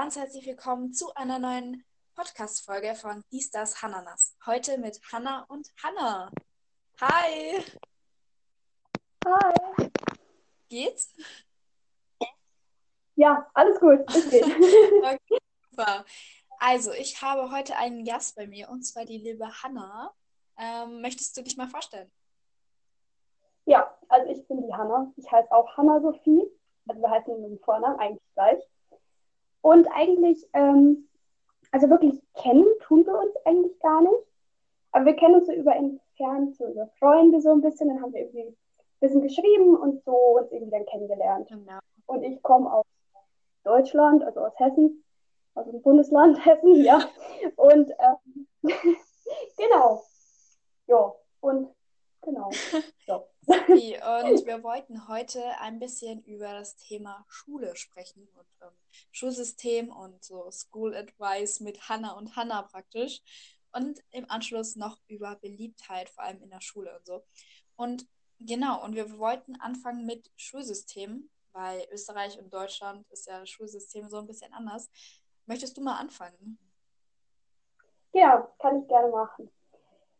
ganz herzlich willkommen zu einer neuen Podcast-Folge von Dies, Das, Hananas. Heute mit Hanna und Hanna. Hi! Hi! Geht's? Ja, alles gut. Es geht. okay, super. Also, ich habe heute einen Gast bei mir und zwar die liebe Hanna. Ähm, möchtest du dich mal vorstellen? Ja, also ich bin die Hanna. Ich heiße auch Hanna Sophie. Also wir heißen mit dem Vornamen eigentlich gleich. Und eigentlich, ähm, also wirklich kennen tun wir uns eigentlich gar nicht. Aber wir kennen uns so über entfernt, so über Freunde so ein bisschen. Dann haben wir irgendwie ein bisschen geschrieben und so uns irgendwie dann kennengelernt. Genau. Und ich komme aus Deutschland, also aus Hessen, aus dem Bundesland Hessen, ja. Und ähm, genau. Ja, und genau. So. Und wir wollten heute ein bisschen über das Thema Schule sprechen und ähm, Schulsystem und so School Advice mit Hannah und Hannah praktisch. Und im Anschluss noch über Beliebtheit, vor allem in der Schule und so. Und genau, und wir wollten anfangen mit Schulsystem, weil Österreich und Deutschland ist ja das Schulsystem so ein bisschen anders. Möchtest du mal anfangen? Ja, kann ich gerne machen.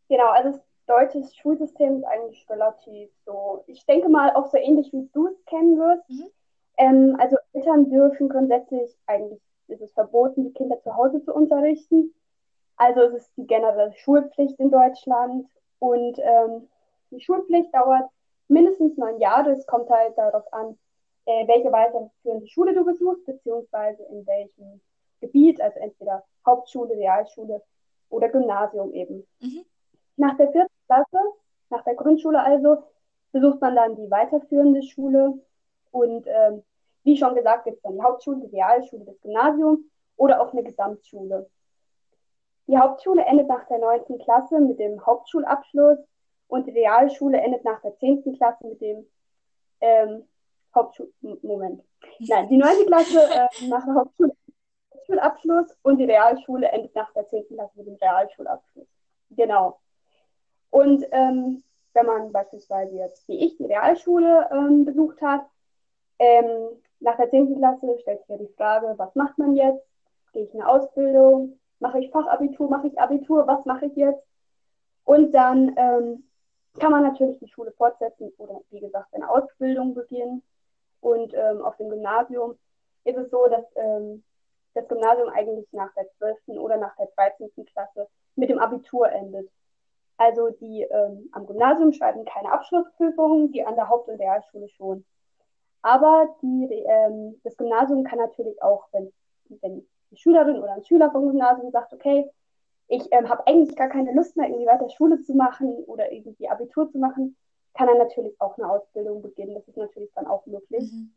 Genau, also deutsches Schulsystem ist eigentlich relativ so, ich denke mal auch so ähnlich, wie du es kennen wirst. Mhm. Ähm, also Eltern dürfen grundsätzlich, eigentlich ist es verboten, die Kinder zu Hause zu unterrichten. Also es ist die generelle Schulpflicht in Deutschland und ähm, die Schulpflicht dauert mindestens neun Jahre. Es kommt halt darauf an, äh, welche weiterführende Schule du besuchst, beziehungsweise in welchem Gebiet, also entweder Hauptschule, Realschule oder Gymnasium eben. Mhm. Nach der vierten Klasse, nach der Grundschule also, besucht man dann die weiterführende Schule und ähm, wie schon gesagt, gibt es dann die Hauptschule, die Realschule, das Gymnasium oder auch eine Gesamtschule. Die Hauptschule endet nach der 9. Klasse mit dem Hauptschulabschluss und die Realschule endet nach der 10. Klasse mit dem ähm, Hauptschul. Nein, die 9. Klasse äh, nach dem Hauptschulabschluss und die Realschule endet nach der 10. Klasse mit dem Realschulabschluss. Genau. Und ähm, wenn man beispielsweise jetzt, wie ich, die Realschule ähm, besucht hat, ähm, nach der 10. Klasse stellt sich ja die Frage, was macht man jetzt? Gehe ich in eine Ausbildung? Mache ich Fachabitur? Mache ich Abitur? Was mache ich jetzt? Und dann ähm, kann man natürlich die Schule fortsetzen oder wie gesagt eine Ausbildung beginnen. Und ähm, auf dem Gymnasium ist es so, dass ähm, das Gymnasium eigentlich nach der 12. oder nach der 13. Klasse mit dem Abitur endet. Also die ähm, am Gymnasium schreiben keine Abschlussprüfungen, die an der Haupt- und Realschule schon. Aber die, ähm, das Gymnasium kann natürlich auch, wenn, wenn die Schülerin oder ein Schüler vom Gymnasium sagt, okay, ich ähm, habe eigentlich gar keine Lust mehr, irgendwie weiter Schule zu machen oder irgendwie Abitur zu machen, kann er natürlich auch eine Ausbildung beginnen. Das ist natürlich dann auch möglich. Mhm.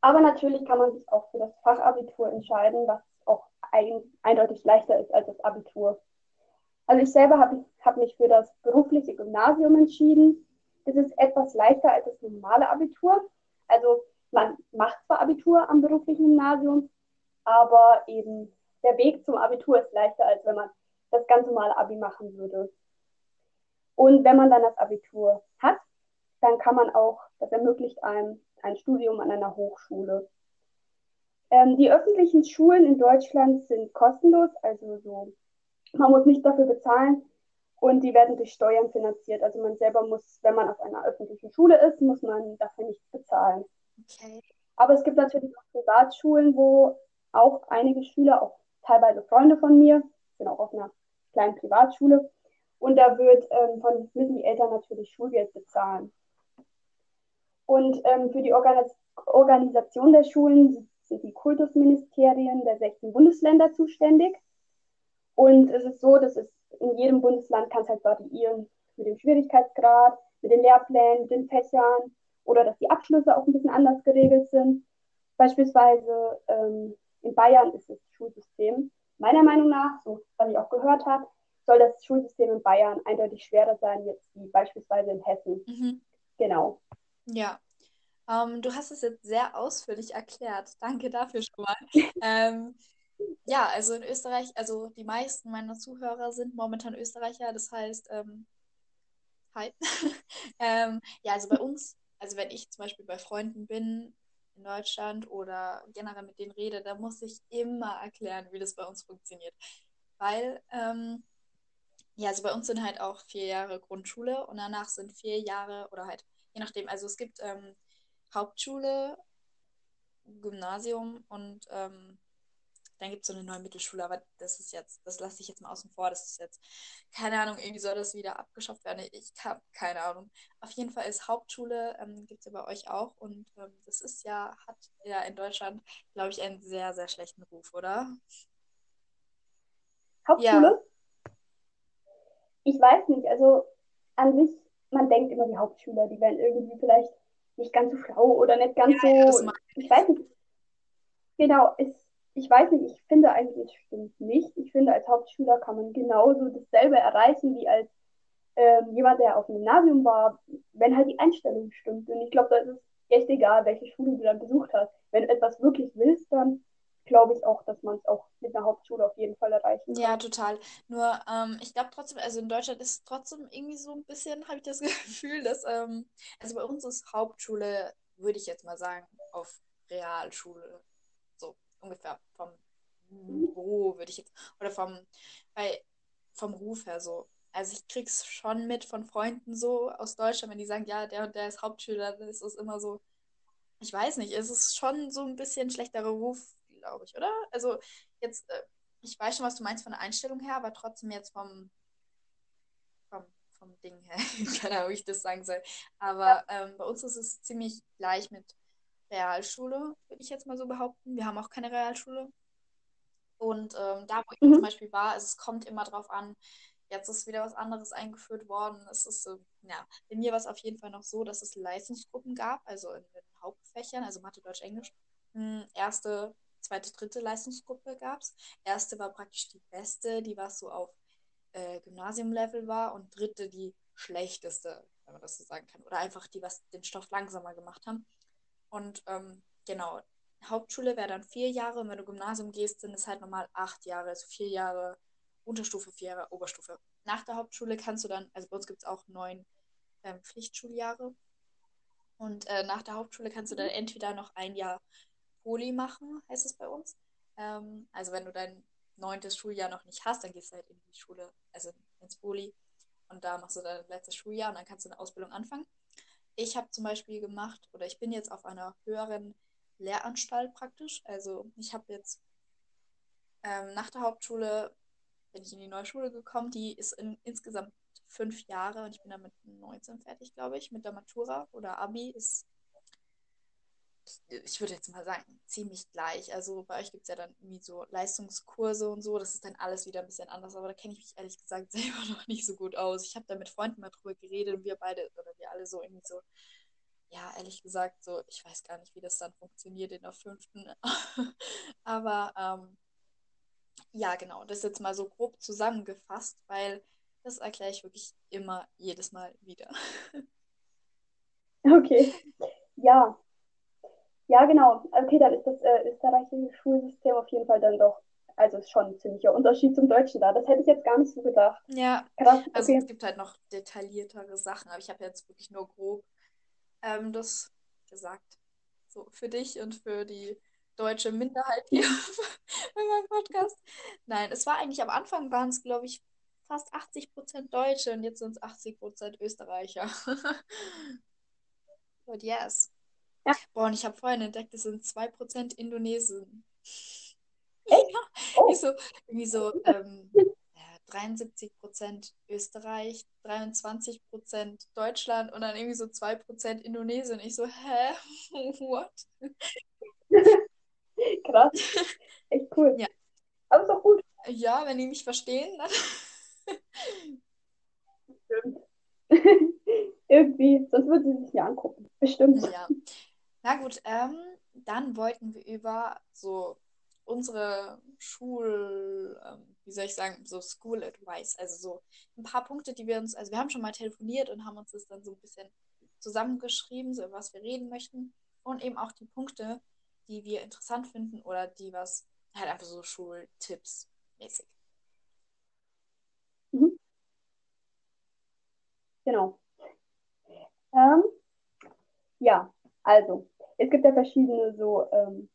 Aber natürlich kann man sich auch für das Fachabitur entscheiden, was auch ein, eindeutig leichter ist als das Abitur. Also ich selber habe hab mich für das berufliche Gymnasium entschieden. Es ist etwas leichter als das normale Abitur. Also man macht zwar Abitur am beruflichen Gymnasium, aber eben der Weg zum Abitur ist leichter, als wenn man das ganz normale Abi machen würde. Und wenn man dann das Abitur hat, dann kann man auch, das ermöglicht einem ein Studium an einer Hochschule. Ähm, die öffentlichen Schulen in Deutschland sind kostenlos, also so man muss nicht dafür bezahlen und die werden durch Steuern finanziert. Also man selber muss, wenn man auf einer öffentlichen Schule ist, muss man dafür nichts bezahlen. Okay. Aber es gibt natürlich auch Privatschulen, wo auch einige Schüler, auch teilweise Freunde von mir, sind auch auf einer kleinen Privatschule, und da wird ähm, von müssen die Eltern natürlich Schulgeld bezahlen. Und ähm, für die Organis Organisation der Schulen sind die Kultusministerien der 16 Bundesländer zuständig. Und es ist so, dass es in jedem Bundesland kann es halt variieren mit dem Schwierigkeitsgrad, mit den Lehrplänen, mit den Fächern oder dass die Abschlüsse auch ein bisschen anders geregelt sind. Beispielsweise ähm, in Bayern ist das Schulsystem meiner Meinung nach, so was ich auch gehört habe, soll das Schulsystem in Bayern eindeutig schwerer sein, jetzt wie beispielsweise in Hessen. Mhm. Genau. Ja. Ähm, du hast es jetzt sehr ausführlich erklärt. Danke dafür schon mal. ähm, ja, also in Österreich, also die meisten meiner Zuhörer sind momentan Österreicher, das heißt, ähm, hi. ähm, ja, also bei uns, also wenn ich zum Beispiel bei Freunden bin, in Deutschland oder generell mit denen rede, da muss ich immer erklären, wie das bei uns funktioniert. Weil, ähm, ja, also bei uns sind halt auch vier Jahre Grundschule und danach sind vier Jahre oder halt, je nachdem, also es gibt ähm, Hauptschule, Gymnasium und ähm, dann gibt es so eine neue Mittelschule, aber das ist jetzt, das lasse ich jetzt mal außen vor. Das ist jetzt, keine Ahnung, irgendwie soll das wieder abgeschafft werden. Ich habe keine Ahnung. Auf jeden Fall ist Hauptschule, ähm, gibt es ja bei euch auch. Und ähm, das ist ja, hat ja in Deutschland, glaube ich, einen sehr, sehr schlechten Ruf, oder? Hauptschule? Ja. Ich weiß nicht, also an sich, man denkt immer, die Hauptschüler, die werden irgendwie vielleicht nicht ganz so schlau oder nicht ganz ja, so. Ich weiß nicht. Genau, ist ich weiß nicht, ich finde eigentlich, es stimmt nicht. Ich finde, als Hauptschüler kann man genauso dasselbe erreichen wie als ähm, jemand, der auf dem Gymnasium war, wenn halt die Einstellung stimmt. Und ich glaube, da ist es echt egal, welche Schule du dann besucht hast. Wenn du etwas wirklich willst, dann glaube ich auch, dass man es auch mit einer Hauptschule auf jeden Fall erreichen kann. Ja, total. Nur, ähm, ich glaube trotzdem, also in Deutschland ist es trotzdem irgendwie so ein bisschen, habe ich das Gefühl, dass, ähm, also bei uns ist Hauptschule, würde ich jetzt mal sagen, auf Realschule ungefähr vom Niveau, würde ich jetzt, oder vom, bei, vom Ruf her so. Also ich krieg's schon mit von Freunden so aus Deutschland, wenn die sagen, ja, der und der ist Hauptschüler, dann ist es immer so, ich weiß nicht, es ist schon so ein bisschen schlechterer Ruf, glaube ich, oder? Also jetzt, äh, ich weiß schon, was du meinst von der Einstellung her, aber trotzdem jetzt vom, vom, vom Ding her, keine Ahnung, wie ich das sagen soll. Aber ähm, bei uns ist es ziemlich gleich mit Realschule, würde ich jetzt mal so behaupten. Wir haben auch keine Realschule. Und ähm, da, wo ich mhm. zum Beispiel war, es kommt immer drauf an, jetzt ist wieder was anderes eingeführt worden. Es ist, äh, ja, bei mir war es auf jeden Fall noch so, dass es Leistungsgruppen gab, also in den Hauptfächern, also Mathe, Deutsch, Englisch. Hm, erste, zweite, dritte Leistungsgruppe gab es. Erste war praktisch die beste, die was so auf äh, Gymnasiumlevel war und dritte die schlechteste, wenn man das so sagen kann. Oder einfach die, was den Stoff langsamer gemacht haben. Und ähm, genau, Hauptschule wäre dann vier Jahre und wenn du Gymnasium gehst, sind es halt nochmal acht Jahre, also vier Jahre Unterstufe, vier Jahre Oberstufe. Nach der Hauptschule kannst du dann, also bei uns gibt es auch neun ähm, Pflichtschuljahre. Und äh, nach der Hauptschule kannst du dann entweder noch ein Jahr Poli machen, heißt es bei uns. Ähm, also wenn du dein neuntes Schuljahr noch nicht hast, dann gehst du halt in die Schule, also ins Poli. Und da machst du dein letztes Schuljahr und dann kannst du eine Ausbildung anfangen. Ich habe zum Beispiel gemacht, oder ich bin jetzt auf einer höheren Lehranstalt praktisch. Also ich habe jetzt ähm, nach der Hauptschule bin ich in die neue Schule gekommen. Die ist in, insgesamt fünf Jahre und ich bin dann mit 19 fertig, glaube ich. Mit der Matura oder Abi ist ich würde jetzt mal sagen, ziemlich gleich. Also bei euch gibt es ja dann irgendwie so Leistungskurse und so. Das ist dann alles wieder ein bisschen anders, aber da kenne ich mich ehrlich gesagt selber noch nicht so gut aus. Ich habe da mit Freunden mal drüber geredet und wir beide oder wir alle so irgendwie so, ja, ehrlich gesagt, so, ich weiß gar nicht, wie das dann funktioniert in der fünften. aber ähm, ja, genau, das jetzt mal so grob zusammengefasst, weil das erkläre ich wirklich immer jedes Mal wieder. Okay. Ja, ja, genau. Okay, dann ist das äh, österreichische Schulsystem auf jeden Fall dann doch, also ist schon ein ziemlicher Unterschied zum Deutschen da. Das hätte ich jetzt gar nicht so gedacht. Ja, Krass, also okay. es gibt halt noch detailliertere Sachen, aber ich habe jetzt wirklich nur grob ähm, das gesagt. So für dich und für die deutsche Minderheit hier bei meinem Podcast. Nein, es war eigentlich am Anfang waren es, glaube ich, fast 80% Deutsche und jetzt sind es 80% Österreicher. But yes. Ja. Boah, und ich habe vorhin entdeckt, es sind 2% Indonesen. Echt? Ja. Oh. Wie so, irgendwie so ähm, ja, 73% Österreich, 23% Deutschland und dann irgendwie so 2% Indonesien. Ich so, hä? What? Krass. Echt cool. Ja. Aber ist doch gut. Ja, wenn die mich verstehen, dann. Stimmt. Irgendwie, sonst würden sie sich mir angucken. Bestimmt. Ja. Na gut, ähm, dann wollten wir über so unsere Schul, ähm, wie soll ich sagen, so School Advice, also so ein paar Punkte, die wir uns, also wir haben schon mal telefoniert und haben uns das dann so ein bisschen zusammengeschrieben, so über was wir reden möchten und eben auch die Punkte, die wir interessant finden oder die was, halt einfach so Schultipps mäßig. Mhm. Genau. Ähm, ja, also es gibt ja verschiedene so ähm,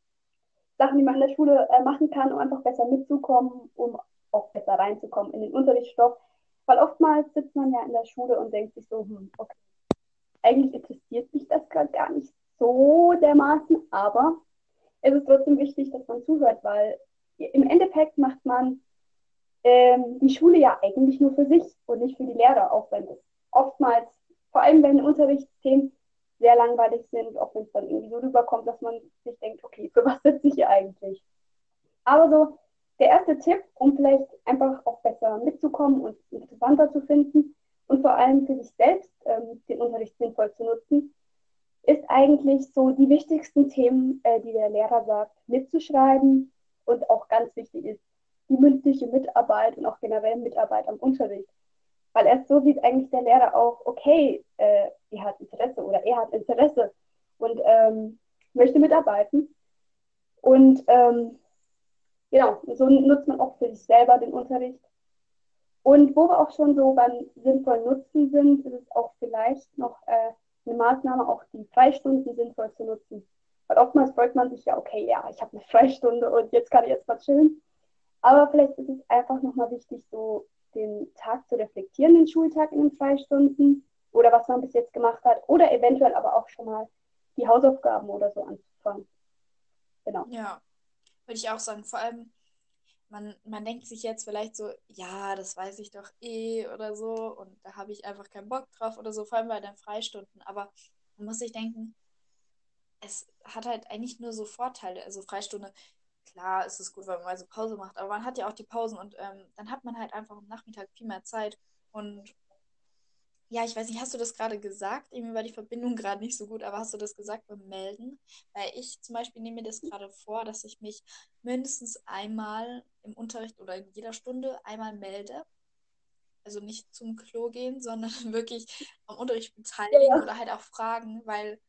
Sachen, die man in der Schule äh, machen kann, um einfach besser mitzukommen, um auch besser reinzukommen in den Unterrichtsstoff. Weil oftmals sitzt man ja in der Schule und denkt sich so, hm, okay, eigentlich interessiert mich das gerade gar nicht so dermaßen, aber es ist trotzdem wichtig, dass man zuhört, weil im Endeffekt macht man ähm, die Schule ja eigentlich nur für sich und nicht für die Lehrer, auch wenn es oftmals, vor allem wenn Unterrichtsthemen sehr langweilig sind, auch wenn es dann irgendwie so rüberkommt, dass man sich denkt, okay, für was sitze ich hier eigentlich? Aber so der erste Tipp, um vielleicht einfach auch besser mitzukommen und interessanter zu finden und vor allem für sich selbst ähm, den Unterricht sinnvoll zu nutzen, ist eigentlich so die wichtigsten Themen, äh, die der Lehrer sagt, mitzuschreiben und auch ganz wichtig ist, die mündliche Mitarbeit und auch generell Mitarbeit am Unterricht. Weil erst so sieht eigentlich der Lehrer auch, okay, äh, hat Interesse oder er hat Interesse und ähm, möchte mitarbeiten. Und ähm, genau, so nutzt man auch für sich selber den Unterricht. Und wo wir auch schon so beim sinnvollen Nutzen sind, ist es auch vielleicht noch äh, eine Maßnahme, auch die Freistunden sinnvoll zu nutzen. Weil oftmals freut man sich ja, okay, ja, ich habe eine Freistunde und jetzt kann ich jetzt mal chillen. Aber vielleicht ist es einfach nochmal wichtig, so Tag zu reflektieren, den Schultag in den Freistunden oder was man bis jetzt gemacht hat oder eventuell aber auch schon mal die Hausaufgaben oder so anzufangen. Genau. Ja, würde ich auch sagen. Vor allem, man, man denkt sich jetzt vielleicht so, ja, das weiß ich doch eh oder so und da habe ich einfach keinen Bock drauf oder so, vor allem bei den Freistunden. Aber man muss sich denken, es hat halt eigentlich nur so Vorteile. Also Freistunde, klar ist es gut, wenn man mal so Pause macht, aber man hat ja auch die Pausen und ähm, dann hat man halt einfach am Nachmittag viel mehr Zeit. Und ja, ich weiß nicht, hast du das gerade gesagt? Irgendwie war die Verbindung gerade nicht so gut, aber hast du das gesagt beim Melden? Weil ich zum Beispiel nehme mir das gerade vor, dass ich mich mindestens einmal im Unterricht oder in jeder Stunde einmal melde. Also nicht zum Klo gehen, sondern wirklich am Unterricht beteiligen ja. oder halt auch fragen, weil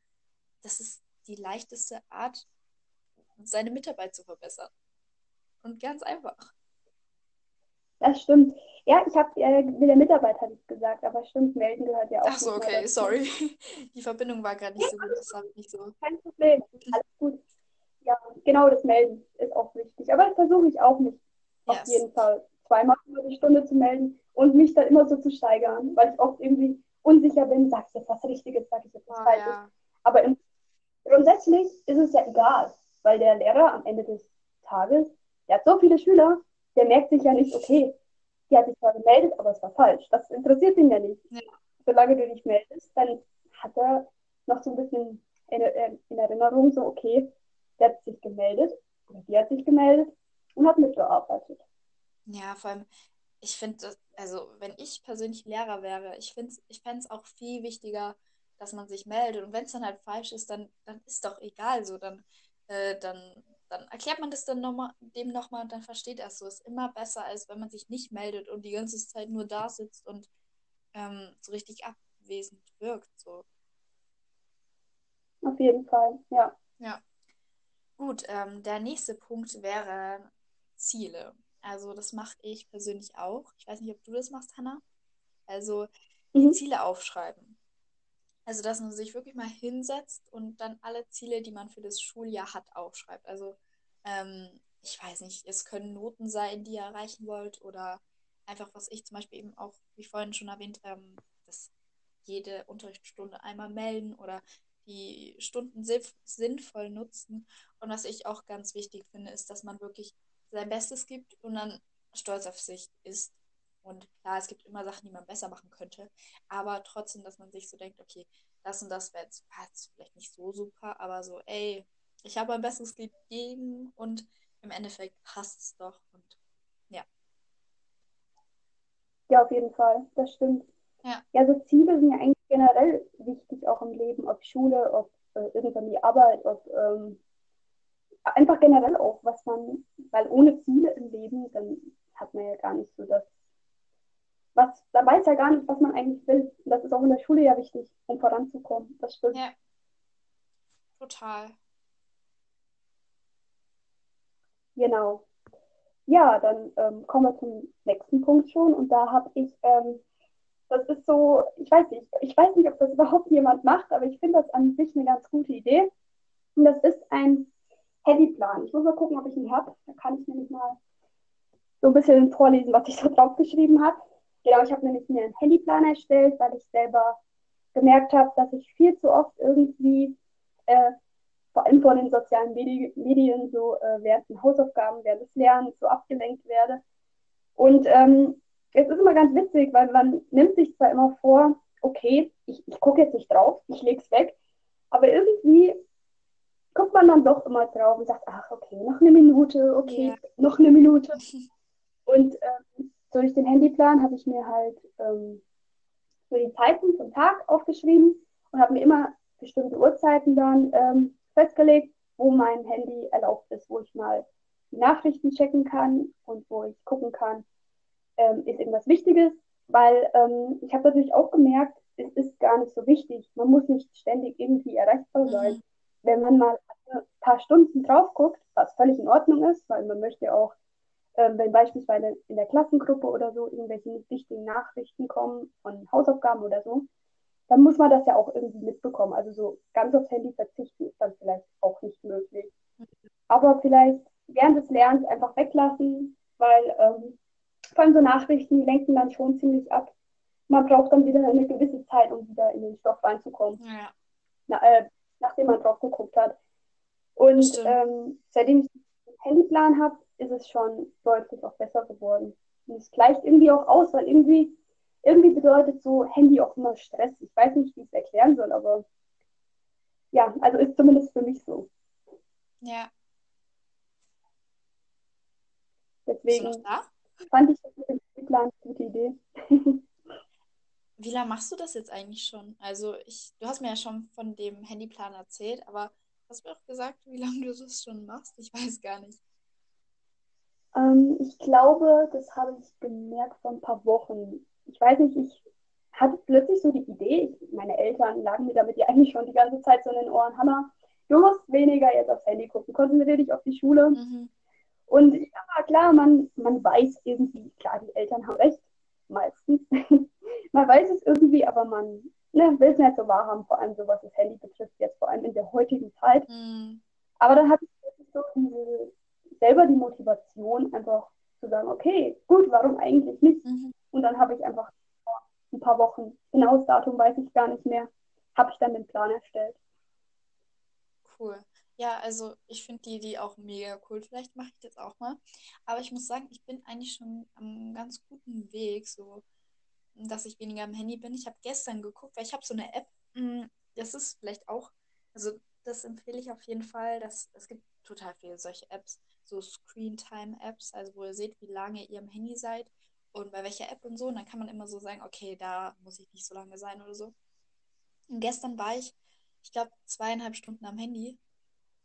das ist die leichteste Art, seine Mitarbeit zu verbessern. Und ganz einfach. Das stimmt. Ja, ich habe äh, mit der Mitarbeit hatte ich gesagt, aber stimmt, melden gehört ja auch. Ach so, okay, sorry. Die Verbindung war gerade nicht so gut, das nicht so. Kein Problem, alles gut. Ja, genau das Melden ist auch wichtig. Aber das versuche ich auch nicht. Yes. Auf jeden Fall zweimal über die Stunde zu melden und mich dann immer so zu steigern, weil ich oft irgendwie unsicher bin, sag ich jetzt was Richtiges, sag ich jetzt was oh, Falsches. Ja. Aber grundsätzlich ist es ja egal weil der Lehrer am Ende des Tages, der hat so viele Schüler, der merkt sich ja nicht, okay, die hat sich zwar gemeldet, aber es war falsch. Das interessiert ihn ja nicht. Ja. Solange du dich meldest, dann hat er noch so ein bisschen in, in Erinnerung, so, okay, der hat sich gemeldet oder die hat sich gemeldet und hat mitgearbeitet. Ja, vor allem, ich finde, also wenn ich persönlich Lehrer wäre, ich finde ich fände es auch viel wichtiger, dass man sich meldet. Und wenn es dann halt falsch ist, dann, dann ist doch egal so. Dann äh, dann, dann erklärt man das dann noch mal, dem nochmal und dann versteht er es so. Ist immer besser, als wenn man sich nicht meldet und die ganze Zeit nur da sitzt und ähm, so richtig abwesend wirkt. So. Auf jeden Fall, ja. Ja. Gut, ähm, der nächste Punkt wäre Ziele. Also das mache ich persönlich auch. Ich weiß nicht, ob du das machst, Hannah. Also die mhm. Ziele aufschreiben. Also, dass man sich wirklich mal hinsetzt und dann alle Ziele, die man für das Schuljahr hat, aufschreibt. Also, ähm, ich weiß nicht, es können Noten sein, die ihr erreichen wollt oder einfach, was ich zum Beispiel eben auch, wie vorhin schon erwähnt, ähm, dass jede Unterrichtsstunde einmal melden oder die Stunden sinnvoll nutzen. Und was ich auch ganz wichtig finde, ist, dass man wirklich sein Bestes gibt und dann stolz auf sich ist und klar, es gibt immer Sachen, die man besser machen könnte, aber trotzdem, dass man sich so denkt, okay, das und das wäre jetzt, vielleicht nicht so super, aber so, ey, ich habe mein Bestes gegeben und im Endeffekt passt es doch und ja. Ja, auf jeden Fall, das stimmt. Ja. ja, so Ziele sind ja eigentlich generell wichtig, auch im Leben, ob Schule, ob äh, irgendwann die Arbeit, ob ähm, einfach generell auch, was man, weil ohne Ziele im Leben, dann hat man ja gar nicht so das was, da weiß ja gar nicht, was man eigentlich will. Und das ist auch in der Schule ja wichtig, um voranzukommen. Das stimmt. Ja. Total. Genau. Ja, dann ähm, kommen wir zum nächsten Punkt schon. Und da habe ich, ähm, das ist so, ich weiß nicht, ich weiß nicht, ob das überhaupt jemand macht, aber ich finde das an sich eine ganz gute Idee. Und das ist ein Handyplan. Ich muss mal gucken, ob ich ihn habe. Da kann ich nämlich mal so ein bisschen vorlesen, was ich so drauf geschrieben habe. Genau, ich habe nämlich mir einen Handyplan erstellt, weil ich selber gemerkt habe, dass ich viel zu oft irgendwie, äh, vor allem von den sozialen Medi Medien, so äh, während den Hausaufgaben, während des Lernens so abgelenkt werde. Und ähm, es ist immer ganz witzig, weil man nimmt sich zwar immer vor, okay, ich, ich gucke jetzt nicht drauf, ich lege es weg, aber irgendwie guckt man dann doch immer drauf und sagt, ach, okay, noch eine Minute, okay, ja. noch eine Minute. Und ähm, durch den Handyplan habe ich mir halt ähm, so die Zeiten vom Tag aufgeschrieben und habe mir immer bestimmte Uhrzeiten dann ähm, festgelegt, wo mein Handy erlaubt ist, wo ich mal die Nachrichten checken kann und wo ich gucken kann, ähm, ist irgendwas Wichtiges, weil ähm, ich habe natürlich auch gemerkt, es ist gar nicht so wichtig. Man muss nicht ständig irgendwie erreichbar sein. Mhm. Wenn man mal ein paar Stunden drauf guckt, was völlig in Ordnung ist, weil man möchte auch ähm, wenn beispielsweise in der Klassengruppe oder so irgendwelche wichtigen Nachrichten kommen von Hausaufgaben oder so, dann muss man das ja auch irgendwie mitbekommen. Also so ganz aufs Handy verzichten ist dann vielleicht auch nicht möglich. Aber vielleicht während des Lernens einfach weglassen, weil ähm, vor allem so Nachrichten, die lenken dann schon ziemlich ab. Man braucht dann wieder eine gewisse Zeit, um wieder in den Stoff reinzukommen. Ja. Na, äh, nachdem man drauf geguckt hat. Und ähm, seitdem ich einen Handyplan habe, ist es schon deutlich auch besser geworden. Und es gleicht irgendwie auch aus, weil irgendwie, irgendwie bedeutet so Handy auch immer Stress. Ich weiß nicht, wie ich es erklären soll, aber ja, also ist zumindest für mich so. Ja. Deswegen fand ich das mit dem Plan eine gute Idee. Wie lange machst du das jetzt eigentlich schon? Also ich, du hast mir ja schon von dem Handyplan erzählt, aber hast du mir auch gesagt, wie lange du das schon machst? Ich weiß gar nicht. Ähm, ich glaube, das habe ich gemerkt vor ein paar Wochen. Ich weiß nicht, ich hatte plötzlich so die Idee, ich, meine Eltern lagen mir damit ja eigentlich schon die ganze Zeit so in den Ohren, Hannah, du musst weniger jetzt aufs Handy gucken, konzentriere dich auf die Schule. Mhm. Und ja, klar, man, man weiß irgendwie, klar, die Eltern haben recht, meistens. man weiß es irgendwie, aber man ne, will es nicht so wahrhaben, vor allem so was das Handy betrifft, jetzt vor allem in der heutigen Zeit. Mhm. Aber dann hatte ich so diese selber die Motivation, einfach zu sagen, okay, gut, warum eigentlich nicht? Mhm. Und dann habe ich einfach vor ein paar Wochen, genaues Datum weiß ich gar nicht mehr, habe ich dann den Plan erstellt. Cool. Ja, also ich finde die Idee auch mega cool. Vielleicht mache ich das auch mal. Aber ich muss sagen, ich bin eigentlich schon am ganz guten Weg, so dass ich weniger am Handy bin. Ich habe gestern geguckt, weil ich habe so eine App, mm, das ist vielleicht auch, also das empfehle ich auf jeden Fall. Dass, es gibt total viele solche Apps so Screen-Time-Apps, also wo ihr seht, wie lange ihr am Handy seid und bei welcher App und so. Und dann kann man immer so sagen, okay, da muss ich nicht so lange sein oder so. Und gestern war ich, ich glaube, zweieinhalb Stunden am Handy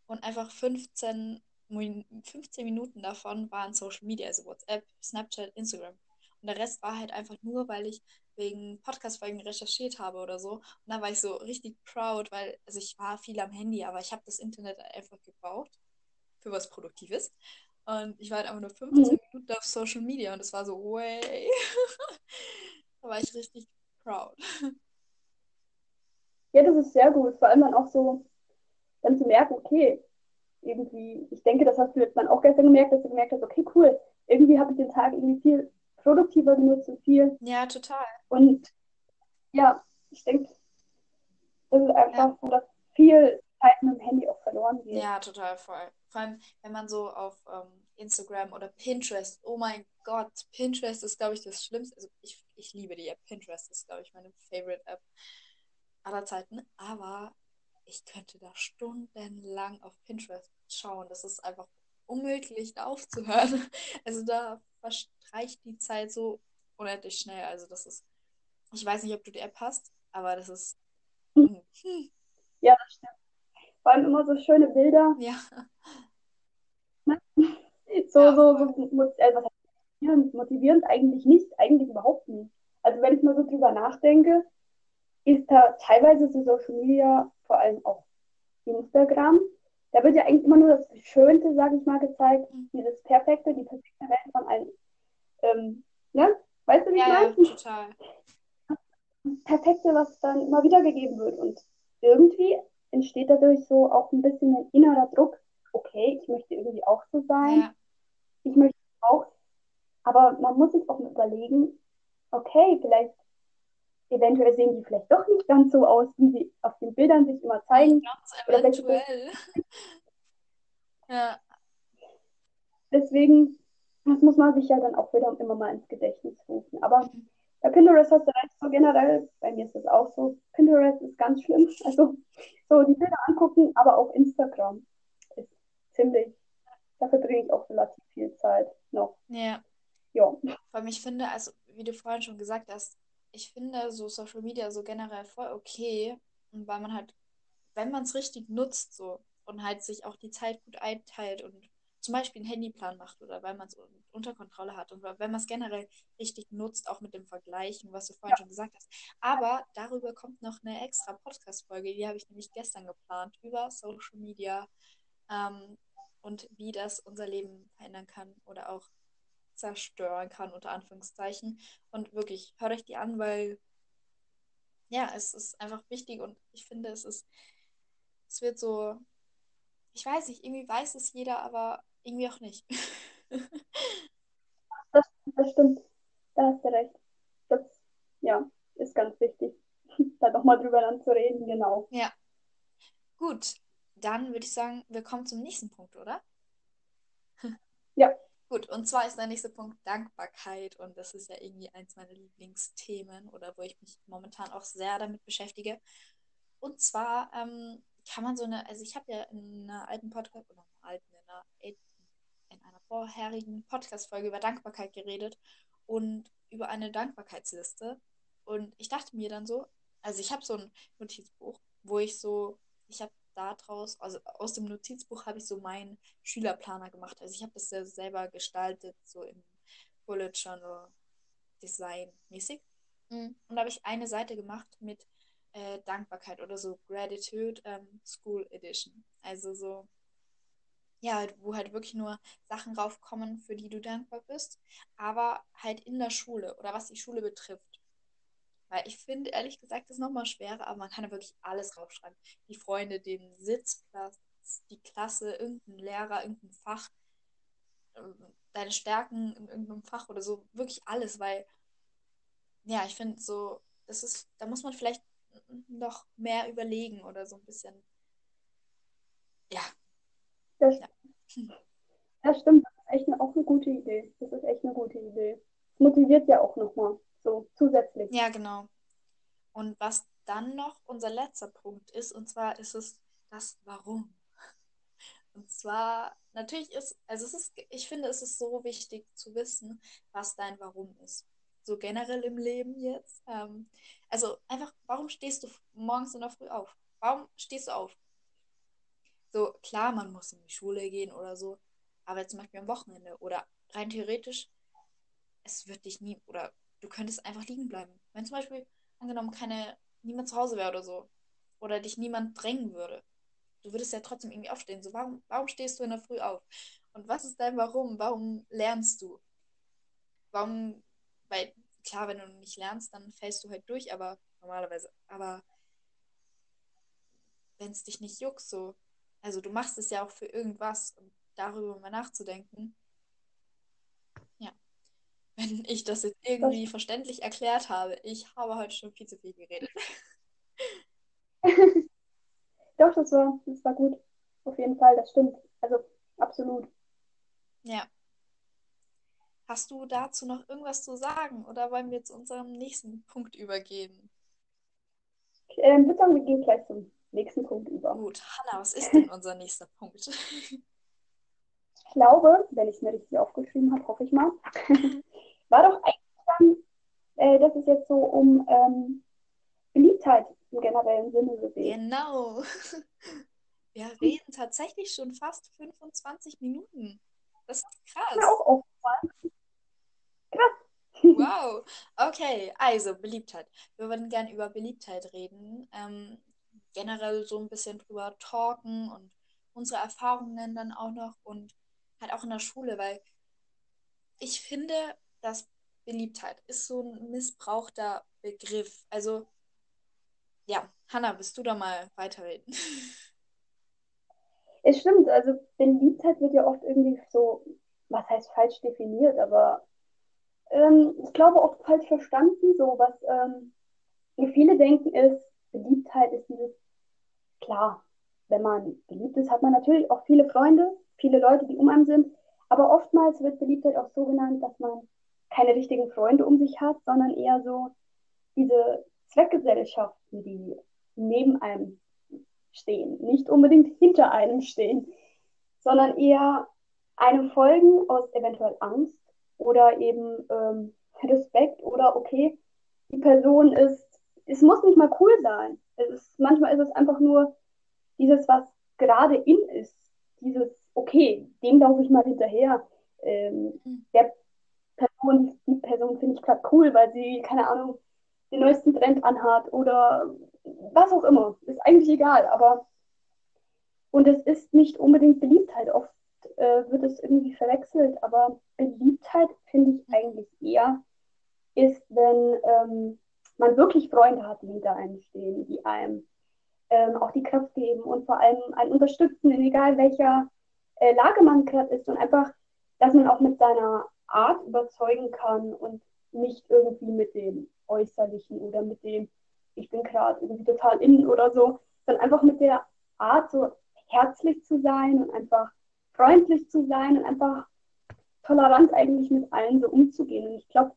und einfach 15, 15 Minuten davon waren Social Media, also WhatsApp, Snapchat, Instagram. Und der Rest war halt einfach nur, weil ich wegen Podcast-Folgen recherchiert habe oder so. Und da war ich so richtig proud, weil also ich war viel am Handy, aber ich habe das Internet einfach gebraucht für was Produktives. Und ich war halt einfach nur 15 mhm. Minuten auf Social Media und es war so, way. da war ich richtig proud. Ja, das ist sehr gut. Vor allem dann auch so, dann zu merken, okay, irgendwie, ich denke, das hast du jetzt dann auch gestern gemerkt, dass du gemerkt hast, okay, cool, irgendwie habe ich den Tag irgendwie viel produktiver genutzt und viel. Ja, total. Und ja, ich denke, das ist einfach ja. so, dass viel Zeit mit dem Handy auch verloren geht. Ja, total voll. Vor allem, wenn man so auf ähm, Instagram oder Pinterest, oh mein Gott, Pinterest ist, glaube ich, das Schlimmste. Also ich, ich liebe die App. Pinterest ist, glaube ich, meine Favorite App aller Zeiten. Aber ich könnte da stundenlang auf Pinterest schauen. Das ist einfach unmöglich, da aufzuhören. Also da verstreicht die Zeit so unendlich schnell. Also das ist, ich weiß nicht, ob du die App hast, aber das ist. Hm. Ja, das stimmt. Vor allem immer so schöne Bilder. Ja. So, ja, so, so äh, motivierend, motivierend eigentlich nicht, eigentlich überhaupt nicht. Also wenn ich mal so drüber nachdenke, ist da teilweise so Social Media, vor allem auch Instagram, da wird ja eigentlich immer nur das Schönste, sage ich mal, gezeigt, mhm. dieses Perfekte, die perfekte Welt von allen. Ähm, ne? Weißt du, wie ja, ich meine? Ja, total. Das Perfekte, was dann immer wieder gegeben wird. Und irgendwie entsteht dadurch so auch ein bisschen ein innerer Druck. Okay, ich möchte irgendwie auch so sein. Ja. Ich möchte auch. Aber man muss sich auch mal überlegen, okay, vielleicht, eventuell sehen die vielleicht doch nicht ganz so aus, wie sie auf den Bildern sich immer zeigen. Ganz eventuell. ja. Deswegen, das muss man sich ja dann auch wieder immer mal ins Gedächtnis rufen. Aber mhm. Bei Pinterest hast du recht, so generell, bei mir ist das auch so. Pinterest ist ganz schlimm. Also so die Bilder angucken, aber auch Instagram ist ziemlich, da verbringe ich auch relativ viel Zeit noch. Ja. Ja. Allem, ich finde, also wie du vorhin schon gesagt hast, ich finde so Social Media so generell voll okay, weil man halt, wenn man es richtig nutzt so und halt sich auch die Zeit gut einteilt und zum Beispiel einen Handyplan macht oder weil man es unter Kontrolle hat und wenn man es generell richtig nutzt, auch mit dem Vergleichen, was du vorhin ja. schon gesagt hast. Aber darüber kommt noch eine extra Podcast-Folge, die habe ich nämlich gestern geplant, über Social Media ähm, und wie das unser Leben verändern kann oder auch zerstören kann, unter Anführungszeichen. Und wirklich, hört euch die an, weil ja, es ist einfach wichtig und ich finde, es ist, es wird so, ich weiß nicht, irgendwie weiß es jeder, aber irgendwie auch nicht. das, das stimmt. Da hast du recht. Das, ja, ist ganz wichtig, da doch mal drüber dann zu reden, genau. Ja. Gut, dann würde ich sagen, wir kommen zum nächsten Punkt, oder? Ja. Gut, und zwar ist der nächste Punkt Dankbarkeit und das ist ja irgendwie eins meiner Lieblingsthemen oder wo ich mich momentan auch sehr damit beschäftige. Und zwar ähm, kann man so eine, also ich habe ja in einer alten Podcast, oder einer alten, in einer in einer vorherigen Podcast-Folge über Dankbarkeit geredet und über eine Dankbarkeitsliste. Und ich dachte mir dann so, also ich habe so ein Notizbuch, wo ich so, ich habe da draus, also aus dem Notizbuch habe ich so meinen Schülerplaner gemacht. Also ich habe das ja selber gestaltet, so im Bullet Journal Design mäßig. Mhm. Und da habe ich eine Seite gemacht mit äh, Dankbarkeit oder so Gratitude ähm, School Edition. Also so ja, wo halt wirklich nur Sachen raufkommen, für die du dankbar bist, aber halt in der Schule oder was die Schule betrifft. Weil ich finde, ehrlich gesagt, das ist nochmal schwerer, aber man kann ja wirklich alles raufschreiben. Die Freunde, den Sitzplatz, die Klasse, irgendein Lehrer, irgendein Fach, ähm, deine Stärken in irgendeinem Fach oder so, wirklich alles, weil, ja, ich finde so, das ist, da muss man vielleicht noch mehr überlegen oder so ein bisschen, ja, das, ja. Das stimmt, das ist echt eine, auch eine gute Idee. Das ist echt eine gute Idee. Motiviert ja auch nochmal so zusätzlich. Ja, genau. Und was dann noch unser letzter Punkt ist, und zwar ist es das Warum. Und zwar, natürlich ist, also es ist, ich finde, es ist so wichtig zu wissen, was dein Warum ist. So generell im Leben jetzt. Ähm, also einfach, warum stehst du morgens in der Früh auf? Warum stehst du auf? So, klar, man muss in die Schule gehen oder so, aber zum Beispiel am Wochenende oder rein theoretisch, es wird dich nie, oder du könntest einfach liegen bleiben. Wenn zum Beispiel, angenommen, keine, niemand zu Hause wäre oder so, oder dich niemand drängen würde, du würdest ja trotzdem irgendwie aufstehen. So, warum, warum stehst du in der Früh auf? Und was ist dein Warum? Warum lernst du? Warum, weil, klar, wenn du nicht lernst, dann fällst du halt durch, aber normalerweise, aber wenn es dich nicht juckt, so, also du machst es ja auch für irgendwas und darüber mal nachzudenken. Ja. Wenn ich das jetzt irgendwie das... verständlich erklärt habe, ich habe heute schon viel zu viel geredet. Doch, das war, das war gut. Auf jeden Fall, das stimmt. Also absolut. Ja. Hast du dazu noch irgendwas zu sagen oder wollen wir zu unserem nächsten Punkt übergehen? Ich äh, würde sagen, wir gehen gleich zum nächsten Punkt über. Gut, Hanna, was ist denn unser nächster Punkt? Ich glaube, wenn ich es mir richtig aufgeschrieben habe, hoffe ich mal, war doch eigentlich dann, äh, dass es jetzt so um ähm, Beliebtheit im generellen Sinne geht. Genau. Wir reden tatsächlich schon fast 25 Minuten. Das ist krass. Mir auch aufgefallen. Krass. Wow. Okay, also Beliebtheit. Wir würden gerne über Beliebtheit reden. Ähm, generell so ein bisschen drüber talken und unsere Erfahrungen dann auch noch und halt auch in der Schule, weil ich finde, dass Beliebtheit ist so ein missbrauchter Begriff. Also, ja, Hanna, bist du da mal weiterreden? Es stimmt, also Beliebtheit wird ja oft irgendwie so, was heißt falsch definiert, aber ähm, ich glaube oft falsch verstanden, so was ähm, viele denken ist, Beliebtheit ist dieses, klar, wenn man beliebt ist, hat man natürlich auch viele Freunde, viele Leute, die um einen sind, aber oftmals wird Beliebtheit auch so genannt, dass man keine richtigen Freunde um sich hat, sondern eher so diese Zweckgesellschaften, die neben einem stehen, nicht unbedingt hinter einem stehen, sondern eher einem folgen aus eventuell Angst oder eben ähm, Respekt oder okay, die Person ist, es muss nicht mal cool sein. Es ist, manchmal ist es einfach nur dieses, was gerade in ist, dieses, okay, dem laufe ich mal hinterher. Ähm, mhm. Der Person, die Person finde ich gerade cool, weil sie, keine Ahnung, den neuesten Trend anhat oder was auch immer. Ist eigentlich egal, aber und es ist nicht unbedingt Beliebtheit. Oft äh, wird es irgendwie verwechselt, aber Beliebtheit finde ich eigentlich eher ist, wenn ähm, man wirklich Freunde hat, die hinter einem stehen, die einem ähm, auch die Kraft geben und vor allem einen unterstützen, in egal welcher äh, Lage man gerade ist und einfach, dass man auch mit seiner Art überzeugen kann und nicht irgendwie mit dem Äußerlichen oder mit dem, ich bin gerade irgendwie total innen oder so, sondern einfach mit der Art so herzlich zu sein und einfach freundlich zu sein und einfach tolerant eigentlich mit allen so umzugehen. Und ich glaube,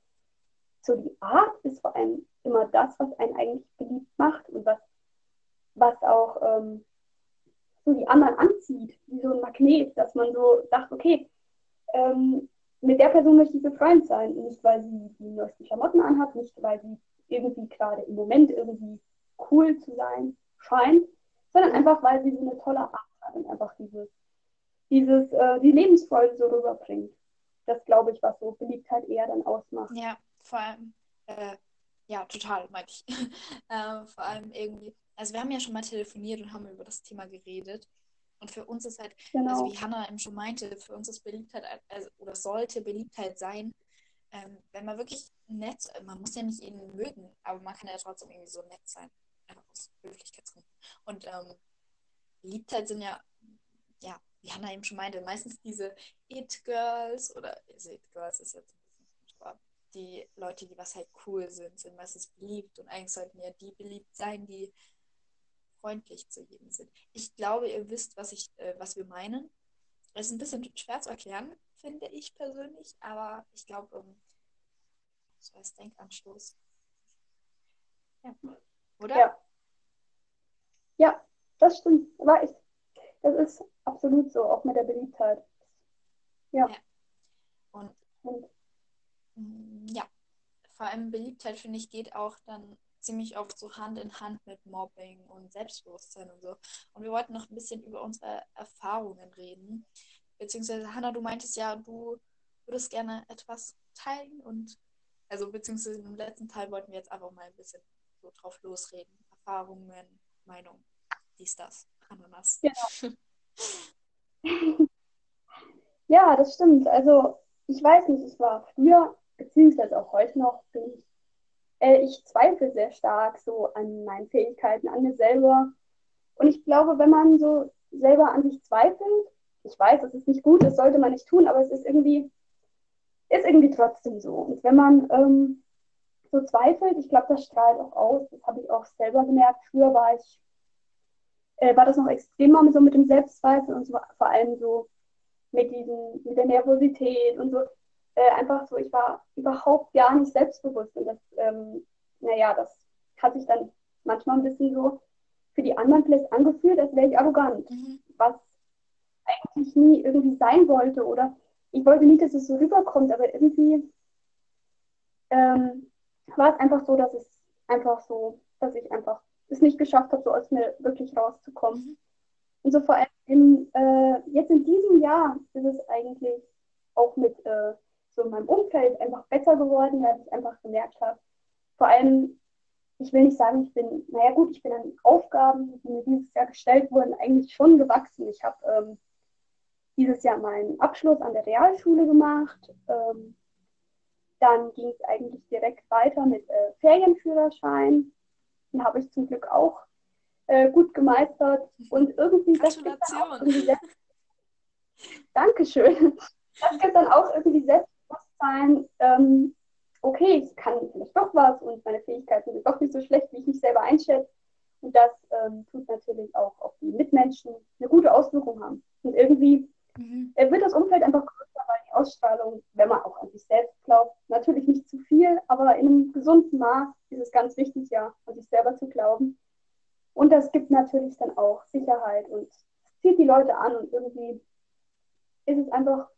so die Art ist vor allem immer das, was einen eigentlich beliebt macht und was, was auch ähm, so die anderen anzieht, wie so ein Magnet, dass man so sagt, okay, ähm, mit der Person möchte ich befreundet sein. Nicht, weil sie die neuesten Klamotten anhat, nicht, weil sie irgendwie gerade im Moment irgendwie cool zu sein scheint, sondern einfach, weil sie so eine tolle Art hat und einfach dieses, dieses, äh, die Lebensfreude so rüberbringt. Das glaube ich, was so Beliebtheit eher dann ausmacht. Ja, vor allem, äh, ja, total, meinte ich. äh, vor allem irgendwie, also wir haben ja schon mal telefoniert und haben über das Thema geredet. Und für uns ist halt, also genau. also wie Hannah eben schon meinte, für uns ist Beliebtheit, also, oder sollte Beliebtheit sein, ähm, wenn man wirklich nett, man muss ja nicht ihn mögen, aber man kann ja trotzdem irgendwie so nett sein, einfach aus Höflichkeitsgründen. Und ähm, Beliebtheit sind ja, ja, wie Hannah eben schon meinte, meistens diese It-Girls oder, also It-Girls ist jetzt ein bisschen, aber die Leute, die was halt cool sind, sind meistens beliebt und eigentlich sollten ja die beliebt sein, die freundlich zu jedem sind. Ich glaube, ihr wisst, was, ich, äh, was wir meinen. Es ist ein bisschen schwer zu erklären, finde ich persönlich, aber ich glaube, ähm, so als Denkanstoß. Ja. Oder? Ja. ja, das stimmt. Weiß. Das ist absolut so, auch mit der Beliebtheit. Ja. ja. Und, Und ja, vor allem Beliebtheit, finde ich, geht auch dann ziemlich oft so Hand in Hand mit Mobbing und Selbstbewusstsein und so. Und wir wollten noch ein bisschen über unsere Erfahrungen reden. Beziehungsweise, Hanna, du meintest ja, du würdest gerne etwas teilen und, also, beziehungsweise im letzten Teil wollten wir jetzt einfach mal ein bisschen so drauf losreden. Erfahrungen, Meinung, dies, das, Ananas. Genau. ja, das stimmt. Also, ich weiß nicht, ich war früher, beziehungsweise auch heute noch, bin ich äh, ich zweifle sehr stark so an meinen Fähigkeiten, an mir selber. Und ich glaube, wenn man so selber an sich zweifelt, ich weiß, es ist nicht gut, das sollte man nicht tun, aber es ist irgendwie, ist irgendwie trotzdem so. Und wenn man ähm, so zweifelt, ich glaube, das strahlt auch aus. Das habe ich auch selber gemerkt. Früher war ich, äh, war das noch extremer so mit dem Selbstzweifel und so, vor allem so mit diesen, mit der Nervosität und so äh, einfach so, ich war überhaupt gar nicht selbstbewusst. Und das, ähm, naja, das hat sich dann manchmal ein bisschen so für die anderen vielleicht angefühlt, als wäre ich arrogant. Mhm. Was eigentlich nie irgendwie sein wollte. Oder ich wollte nicht, dass es so rüberkommt, aber irgendwie ähm, war es einfach so, dass es einfach so, dass ich einfach es nicht geschafft habe, so aus mir wirklich rauszukommen. Mhm. Und so vor allem in, äh, jetzt in diesem Jahr ist es eigentlich auch mit äh, so in meinem Umfeld einfach besser geworden, weil ich einfach gemerkt habe, vor allem, ich will nicht sagen, ich bin, naja gut, ich bin an Aufgaben, die mir dieses Jahr gestellt wurden, eigentlich schon gewachsen. Ich habe ähm, dieses Jahr meinen Abschluss an der Realschule gemacht. Ähm, dann ging es eigentlich direkt weiter mit äh, Ferienführerschein. Den habe ich zum Glück auch äh, gut gemeistert. Und irgendwie. Das Dankeschön. Das gibt dann auch irgendwie Selbstbewusstsein, ähm, okay, ich kann vielleicht doch was und meine Fähigkeiten sind doch nicht so schlecht, wie ich mich selber einschätze. Und das ähm, tut natürlich auch auf die Mitmenschen eine gute Auswirkung haben. Und irgendwie mhm. wird das Umfeld einfach größer, weil die Ausstrahlung, wenn man auch an sich selbst glaubt, natürlich nicht zu viel, aber in einem gesunden Maß ist es ganz wichtig, ja, an sich selber zu glauben. Und das gibt natürlich dann auch Sicherheit und zieht die Leute an und irgendwie ist es einfach,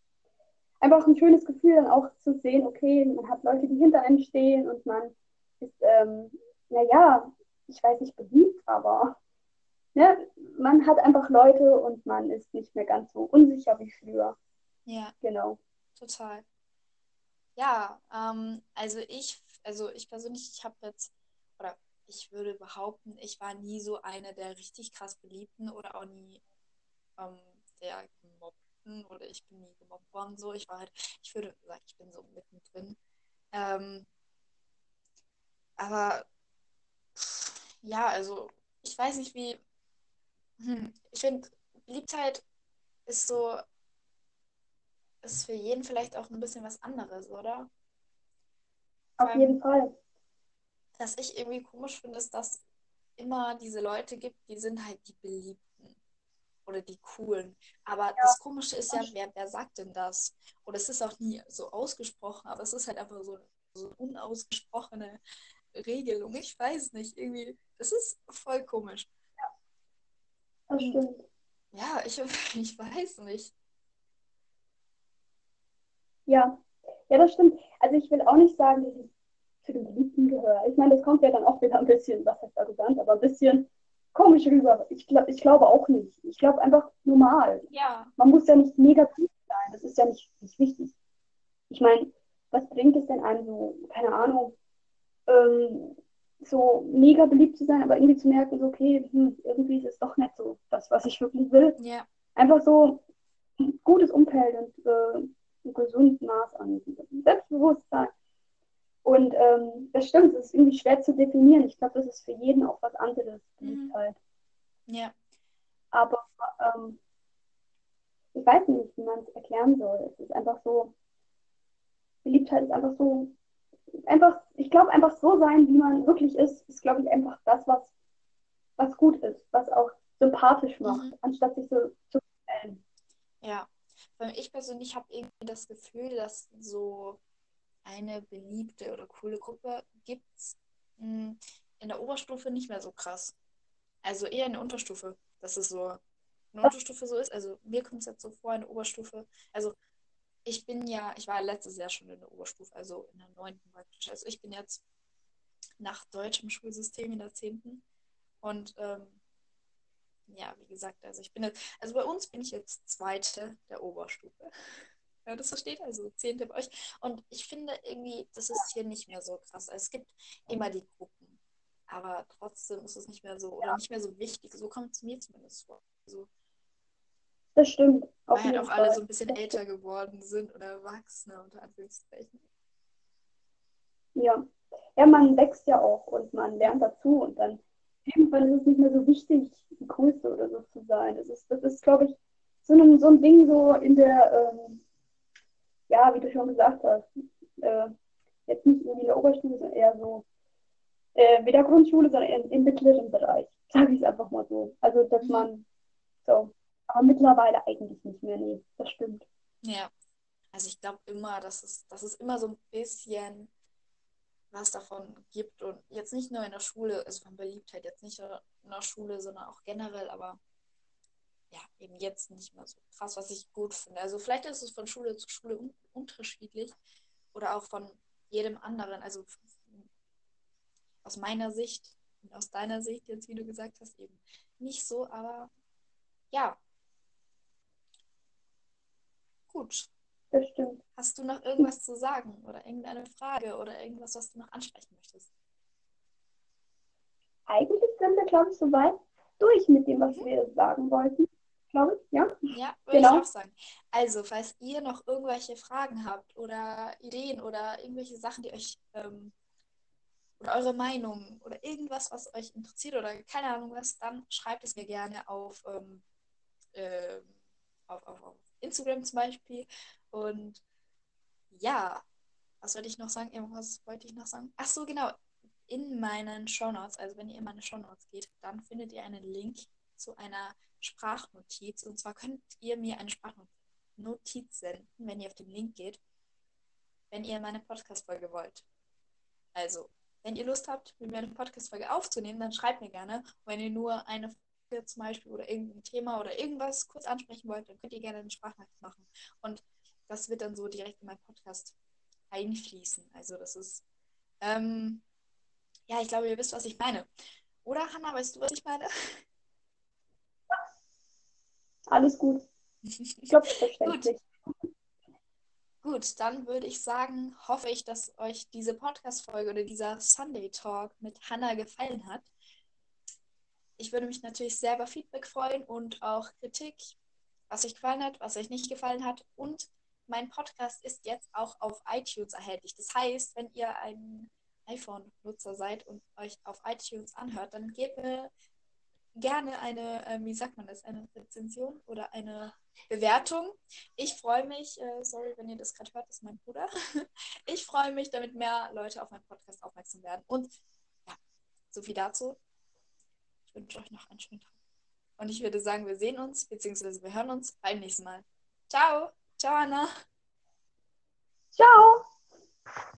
einfach ein schönes Gefühl, dann auch zu sehen, okay, man hat Leute, die hinter einem stehen und man ist, ähm, naja, ich weiß nicht beliebt, aber ne, man hat einfach Leute und man ist nicht mehr ganz so unsicher wie früher. Ja. Genau. Total. Ja, ähm, also ich, also ich persönlich, ich habe jetzt, oder ich würde behaupten, ich war nie so eine der richtig krass Beliebten oder auch nie ähm, der Gemobbten oder ich bin nie gemobbt worden. So, ich war halt, ich würde sagen, ich bin so mittendrin. Ähm, aber ja, also ich weiß nicht, wie. Hm, ich finde, Beliebtheit ist so. Ist für jeden vielleicht auch ein bisschen was anderes, oder? Auf jeden Fall. Was ich irgendwie komisch finde, ist, dass immer diese Leute gibt, die sind halt die Beliebten oder die Coolen. Aber ja. das Komische ist ja, wer, wer sagt denn das? Oder es ist auch nie so ausgesprochen, aber es ist halt einfach so, so unausgesprochene Regelung. Ich weiß nicht, irgendwie, das ist voll komisch. Ja, das stimmt. Ja, ich, ich weiß nicht. Ja, ja, das stimmt. Also ich will auch nicht sagen, dass ich zu den Beliebten gehöre. Ich meine, das kommt ja dann auch wieder ein bisschen, was heißt arrogant, aber ein bisschen komisch rüber. Ich, glaub, ich glaube auch nicht. Ich glaube einfach normal. Ja. Man muss ja nicht negativ sein. Das ist ja nicht, nicht wichtig. Ich meine, was bringt es denn einem so, keine Ahnung, ähm, so mega beliebt zu sein, aber irgendwie zu merken, so, okay, hm, irgendwie ist es doch nicht so das, was ich wirklich will. Ja. Einfach so ein gutes Umfeld und äh, ein gesundes Maß an Selbstbewusstsein. Und ähm, das stimmt, es ist irgendwie schwer zu definieren. Ich glaube, das ist für jeden auch was anderes, Beliebtheit. Mhm. Ja. Aber ähm, ich weiß nicht, wie man es erklären soll. Es ist einfach so, Beliebtheit ist einfach so einfach, ich glaube, einfach so sein, wie man wirklich ist, ist, glaube ich, einfach das, was, was gut ist, was auch sympathisch macht, mhm. anstatt sich so zu stellen. Ja, weil ich persönlich habe irgendwie das Gefühl, dass so eine beliebte oder coole Gruppe gibt es hm, in der Oberstufe nicht mehr so krass. Also eher in der Unterstufe, dass es so in der Unterstufe so ist. Also mir kommt es jetzt so vor in der Oberstufe. Also ich bin ja, ich war letztes Jahr schon in der Oberstufe, also in der neunten praktisch. Also ich bin jetzt nach deutschem Schulsystem in der zehnten. Und ähm, ja, wie gesagt, also ich bin jetzt, also bei uns bin ich jetzt zweite der Oberstufe. Ja, das versteht also zehnte bei euch. Und ich finde irgendwie, das ist hier nicht mehr so krass. Also es gibt immer die Gruppen, aber trotzdem ist es nicht mehr so oder nicht mehr so wichtig. So kommt es mir zumindest vor. Also, das stimmt. Weil halt auch alle so ein bisschen älter geworden sind oder erwachsener unter Anführungszeichen. Ja. Ja, man wächst ja auch und man lernt dazu und dann irgendwann ist es nicht mehr so wichtig, die Größte oder so zu sein. Das ist, das ist glaube ich, so ein, so ein Ding so in der, ähm, ja, wie du schon gesagt hast, äh, jetzt nicht in der Oberstufe, sondern eher so, äh, wie der Grundschule, sondern im, im mittleren Bereich, sage ich es einfach mal so. Also, dass mhm. man so aber mittlerweile eigentlich nicht mehr, nee, das stimmt. Ja, also ich glaube immer, dass es, dass es immer so ein bisschen was davon gibt und jetzt nicht nur in der Schule, also von Beliebtheit, jetzt nicht nur in der Schule, sondern auch generell, aber ja, eben jetzt nicht mehr so krass, was ich gut finde. Also vielleicht ist es von Schule zu Schule un unterschiedlich oder auch von jedem anderen. Also aus meiner Sicht und aus deiner Sicht, jetzt wie du gesagt hast, eben nicht so, aber ja, Gut. Das stimmt. Hast du noch irgendwas zu sagen oder irgendeine Frage oder irgendwas, was du noch ansprechen möchtest? Eigentlich sind wir, glaube ich, soweit durch mit dem, was mhm. wir sagen wollten. Glaube ich, ja. Ja, würde genau. ich auch sagen. Also, falls ihr noch irgendwelche Fragen habt oder Ideen oder irgendwelche Sachen, die euch ähm, oder eure Meinung oder irgendwas, was euch interessiert oder keine Ahnung was, dann schreibt es mir gerne auf, ähm, äh, auf, auf, auf Instagram zum Beispiel. Und ja, was wollte ich noch sagen? Irgendwas wollte ich noch sagen. Ach so, genau. In meinen Shownotes, also wenn ihr in meine Shownotes geht, dann findet ihr einen Link zu einer Sprachnotiz. Und zwar könnt ihr mir eine Sprachnotiz senden, wenn ihr auf den Link geht, wenn ihr meine Podcast-Folge wollt. Also, wenn ihr Lust habt, mit mir eine Podcast-Folge aufzunehmen, dann schreibt mir gerne. Und wenn ihr nur eine Folge zum Beispiel oder irgendein Thema oder irgendwas kurz ansprechen wollt, dann könnt ihr gerne eine Sprachnachricht machen. Und das wird dann so direkt in meinen Podcast einfließen. Also das ist, ähm, ja, ich glaube, ihr wisst, was ich meine. Oder Hanna, weißt du, was ich meine? Alles gut. Ich glaube, verständlich. gut. gut, dann würde ich sagen, hoffe ich, dass euch diese Podcast-Folge oder dieser Sunday Talk mit Hanna gefallen hat. Ich würde mich natürlich sehr über Feedback freuen und auch Kritik, was euch gefallen hat, was euch nicht gefallen hat. Und mein Podcast ist jetzt auch auf iTunes erhältlich. Das heißt, wenn ihr ein iPhone-Nutzer seid und euch auf iTunes anhört, dann gebt mir gerne eine, äh, wie sagt man das, eine Rezension oder eine Bewertung. Ich freue mich, äh, sorry, wenn ihr das gerade hört, das ist mein Bruder. Ich freue mich, damit mehr Leute auf meinen Podcast aufmerksam werden. Und ja, so viel dazu. Ich wünsche euch noch einen schönen Tag. Und ich würde sagen, wir sehen uns, beziehungsweise wir hören uns beim nächsten Mal. Ciao, ciao Anna. Ciao.